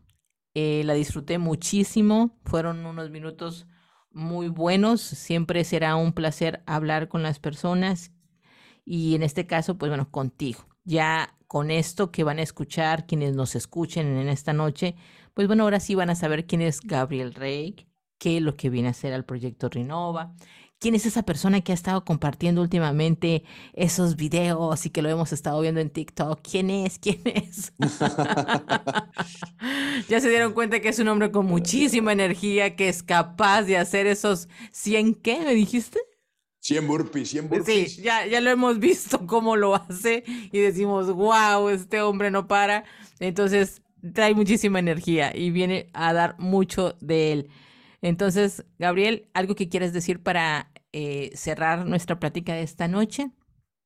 Eh, la disfruté muchísimo. Fueron unos minutos muy buenos. Siempre será un placer hablar con las personas y en este caso, pues bueno, contigo. Ya con esto que van a escuchar, quienes nos escuchen en esta noche, pues bueno, ahora sí van a saber quién es Gabriel Rey, qué es lo que viene a hacer al proyecto Renova, quién es esa persona que ha estado compartiendo últimamente esos videos y que lo hemos estado viendo en TikTok. ¿Quién es? ¿Quién es? [LAUGHS] ya se dieron cuenta que es un hombre con muchísima energía, que es capaz de hacer esos 100, ¿qué me dijiste? 100 burpees, 100 burpees. Sí, ya, ya lo hemos visto [LAUGHS] cómo lo hace y decimos, wow, este hombre no para. Entonces, trae muchísima energía y viene a dar mucho de él. Entonces, Gabriel, ¿algo que quieres decir para eh, cerrar nuestra plática de esta noche?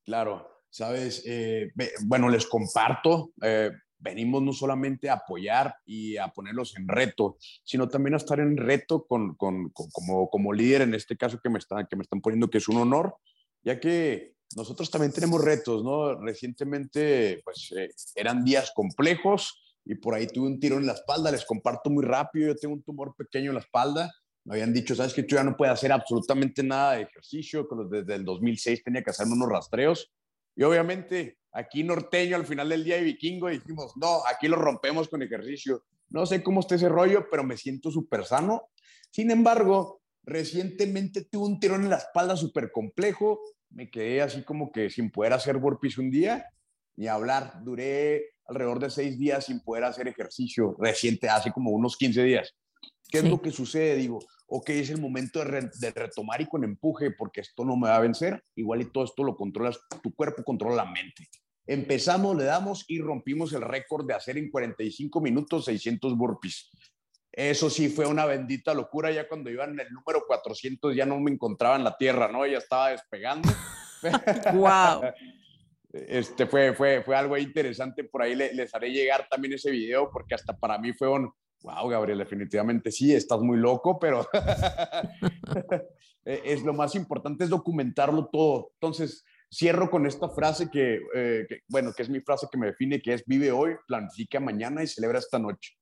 Claro, sabes, eh, bueno, les comparto, eh, venimos no solamente a apoyar y a ponerlos en reto, sino también a estar en reto con, con, como, como líder, en este caso que me, están, que me están poniendo, que es un honor, ya que nosotros también tenemos retos, ¿no? Recientemente, pues, eran días complejos y por ahí tuve un tiro en la espalda, les comparto muy rápido, yo tengo un tumor pequeño en la espalda, me habían dicho, sabes que tú ya no puedes hacer absolutamente nada de ejercicio, desde el 2006 tenía que hacerme unos rastreos. Y obviamente aquí norteño al final del día y vikingo dijimos, no, aquí lo rompemos con ejercicio. No sé cómo está ese rollo, pero me siento súper sano. Sin embargo, recientemente tuve un tirón en la espalda súper complejo. Me quedé así como que sin poder hacer burpees un día ni hablar. Duré alrededor de seis días sin poder hacer ejercicio reciente, hace como unos 15 días. ¿Qué es lo que sucede? Digo, ok, es el momento de, retomar y con empuje, porque esto no me va a vencer. Igual y todo esto lo controlas, tu cuerpo controla la mente. Empezamos, le damos y rompimos el récord de hacer en 45 minutos 600 burpees. Eso sí fue una bendita locura. Ya cuando iban en el número 400 ya no me encontraba en la tierra, ¿no? Ya estaba despegando. [LAUGHS] ¡Wow! Este fue, fue, fue algo interesante. Por ahí les haré llegar también ese video porque hasta para mí fue un, Wow, Gabriel, definitivamente sí, estás muy loco, pero [LAUGHS] es lo más importante es documentarlo todo. Entonces, cierro con esta frase eh, que, bueno, que es mi frase que me define, que es vive hoy, planifica mañana y celebra esta noche.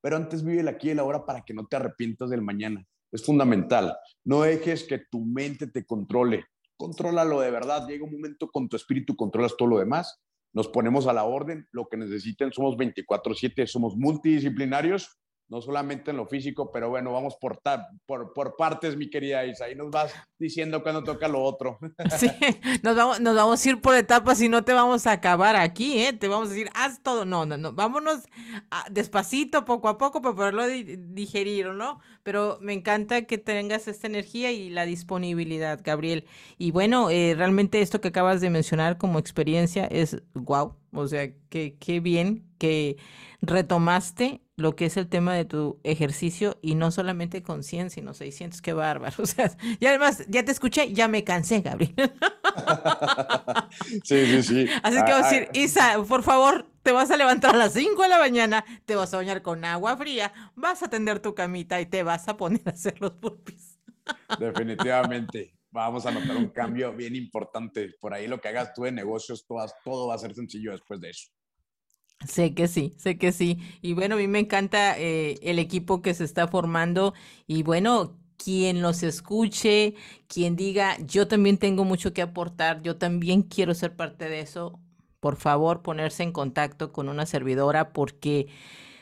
Pero antes vive el aquí y el ahora para que no te arrepientas del mañana. Es fundamental. No dejes que tu mente te controle. Contrólalo de verdad. Llega un momento con tu espíritu, controlas todo lo demás nos ponemos a la orden, lo que necesiten, somos 24/7, somos multidisciplinarios no solamente en lo físico, pero bueno, vamos por, por, por partes, mi querida Isa, ahí nos vas diciendo cuando toca lo otro. [LAUGHS] Sí, nos vamos, nos vamos a ir por etapas y no te vamos a acabar aquí, ¿eh? Te vamos a decir, haz todo, no, no, no, vámonos despacito, poco a poco, para poderlo digerir, ¿no? Pero me encanta que tengas esta energía y la disponibilidad, Gabriel. Y bueno, eh, realmente esto que acabas de mencionar como experiencia es wow, o sea, que qué bien que retomaste lo que es el tema de tu ejercicio y no solamente con 100, sino 600, qué bárbaro. [LAUGHS] O sea, y además, ya te escuché, ya me cansé, Gabriel. [LAUGHS] sí, sí, sí. Así que vamos a decir, Isa, por favor, te vas a levantar a las 5 de la mañana, te vas a bañar con agua fría, vas a tender tu camita y te vas a poner a hacer los burpees. [LAUGHS] Definitivamente. Vamos a notar un cambio bien importante. Por ahí lo que hagas tú de negocios, todo va a ser sencillo después de eso. Sé que sí, sé que sí. Y bueno, a mí me encanta eh, el equipo que se está formando y bueno, quien los escuche, quien diga, yo también tengo mucho que aportar, yo también quiero ser parte de eso, por favor ponerse en contacto con una servidora porque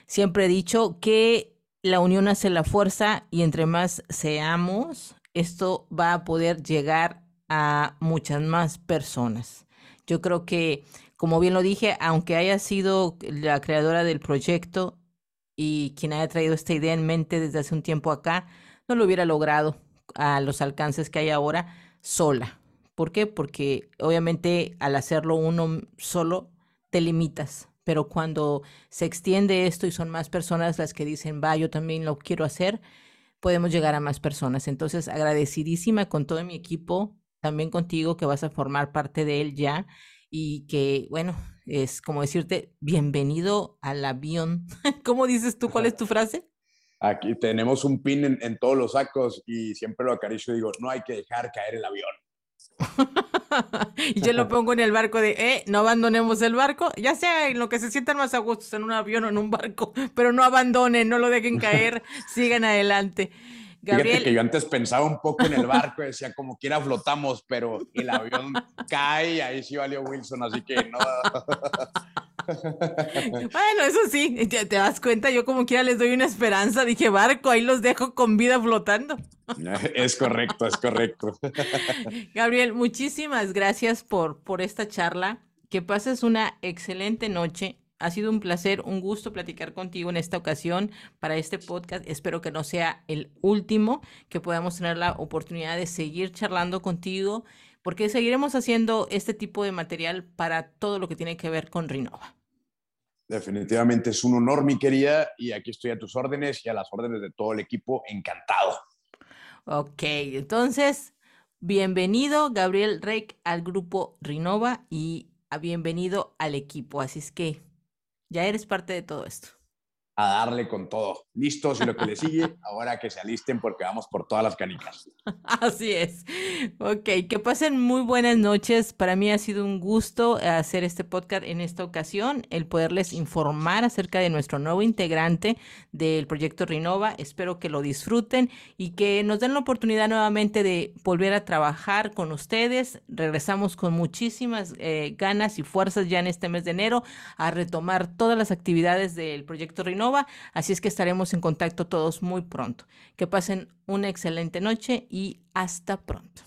siempre he dicho que la unión hace la fuerza y entre más seamos, esto va a poder llegar a muchas más personas. Yo creo que como bien lo dije, aunque haya sido la creadora del proyecto y quien haya traído esta idea en mente desde hace un tiempo acá, no lo hubiera logrado a los alcances que hay ahora sola. ¿Por qué? Porque obviamente al hacerlo uno solo te limitas, pero cuando se extiende esto y son más personas las que dicen, va, yo también lo quiero hacer, podemos llegar a más personas. Entonces, agradecidísima con todo mi equipo, también contigo que vas a formar parte de él ya y que, bueno, es como decirte, bienvenido al avión. [LAUGHS] ¿Cómo dices tú? ¿Cuál es tu frase? Aquí tenemos un pin en, todos los sacos y siempre lo acaricio y digo, no hay que dejar caer el avión. [LAUGHS] y yo lo pongo en el barco de, eh, no abandonemos el barco, ya sea en lo que se sientan más a gusto, en un avión o en un barco, [LAUGHS] pero no abandonen, no lo dejen caer, sigan adelante. Fíjate que yo antes pensaba un poco en el barco, decía como quiera flotamos, pero el avión cae y ahí sí valió Wilson, así que no. Bueno, eso sí, te, das cuenta, yo como quiera les doy una esperanza, dije barco, ahí los dejo con vida flotando. Es correcto, es correcto. Gabriel, muchísimas gracias por, por esta charla. Que pases una excelente noche. Ha sido un placer, un gusto platicar contigo en esta ocasión para este podcast. Espero que no sea el último, que podamos tener la oportunidad de seguir charlando contigo, porque seguiremos haciendo este tipo de material para todo lo que tiene que ver con Rinova. Definitivamente es un honor, mi querida, y aquí estoy a tus órdenes y a las órdenes de todo el equipo. Encantado. Ok, entonces, bienvenido, Gabriel Reik, al grupo Rinova y bienvenido al equipo. Así es que ya eres parte de todo esto. A darle con todo. Listos y lo que le sigue, [LAUGHS] ahora que se alisten porque vamos por todas las canicas. Así es. Ok, que pasen muy buenas noches. Para mí ha sido un gusto hacer este podcast en esta ocasión, el poderles informar acerca de nuestro nuevo integrante del proyecto Renova. Espero que lo disfruten y que nos den la oportunidad nuevamente de volver a trabajar con ustedes. Regresamos con muchísimas eh, ganas y fuerzas ya en este mes de enero a retomar todas las actividades del proyecto Renova. Así es que estaremos en contacto todos muy pronto. Que pasen una excelente noche y hasta pronto.